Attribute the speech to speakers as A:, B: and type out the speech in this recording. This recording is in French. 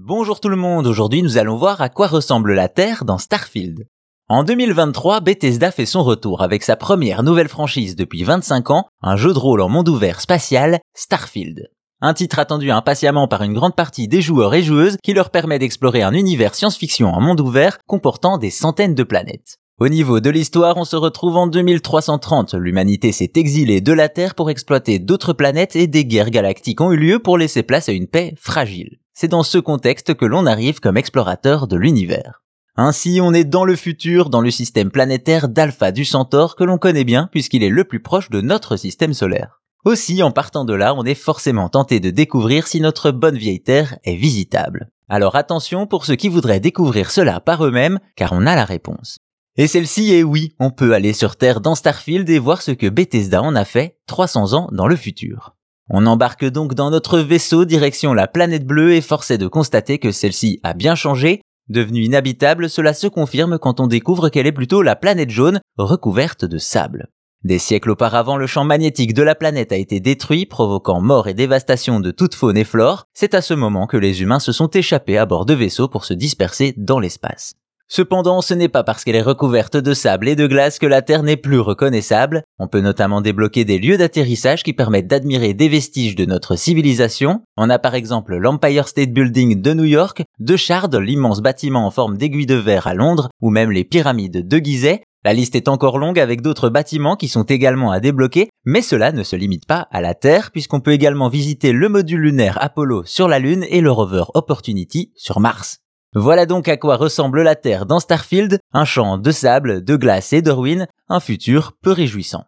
A: Bonjour tout le monde, aujourd'hui nous allons voir à quoi ressemble la Terre dans Starfield. En 2023, Bethesda fait son retour avec sa première nouvelle franchise depuis 25 ans, un jeu de rôle en monde ouvert spatial, Starfield. Un titre attendu impatiemment par une grande partie des joueurs et joueuses qui leur permet d'explorer un univers science-fiction en monde ouvert comportant des centaines de planètes. Au niveau de l'histoire, on se retrouve en 2330. L'humanité s'est exilée de la Terre pour exploiter d'autres planètes et des guerres galactiques ont eu lieu pour laisser place à une paix fragile. C'est dans ce contexte que l'on arrive comme explorateur de l'univers. Ainsi, on est dans le futur, dans le système planétaire d'Alpha du Centaure que l'on connaît bien puisqu'il est le plus proche de notre système solaire. Aussi, en partant de là, on est forcément tenté de découvrir si notre bonne vieille Terre est visitable. Alors attention pour ceux qui voudraient découvrir cela par eux-mêmes, car on a la réponse. Et celle-ci est oui, on peut aller sur Terre dans Starfield et voir ce que Bethesda en a fait 300 ans dans le futur. On embarque donc dans notre vaisseau direction la planète bleue et force de constater que celle-ci a bien changé. Devenue inhabitable, cela se confirme quand on découvre qu'elle est plutôt la planète jaune recouverte de sable. Des siècles auparavant, le champ magnétique de la planète a été détruit, provoquant mort et dévastation de toute faune et flore. C'est à ce moment que les humains se sont échappés à bord de vaisseaux pour se disperser dans l'espace. Cependant, ce n'est pas parce qu'elle est recouverte de sable et de glace que la Terre n'est plus reconnaissable. On peut notamment débloquer des lieux d'atterrissage qui permettent d'admirer des vestiges de notre civilisation. On a par exemple l'Empire State Building de New York, de Shard, l'immense bâtiment en forme d'aiguille de verre à Londres, ou même les pyramides de Gizeh. La liste est encore longue avec d'autres bâtiments qui sont également à débloquer, mais cela ne se limite pas à la Terre puisqu'on peut également visiter le module lunaire Apollo sur la Lune et le rover Opportunity sur Mars. Voilà donc à quoi ressemble la Terre dans Starfield, un champ de sable, de glace et de ruines, un futur peu réjouissant.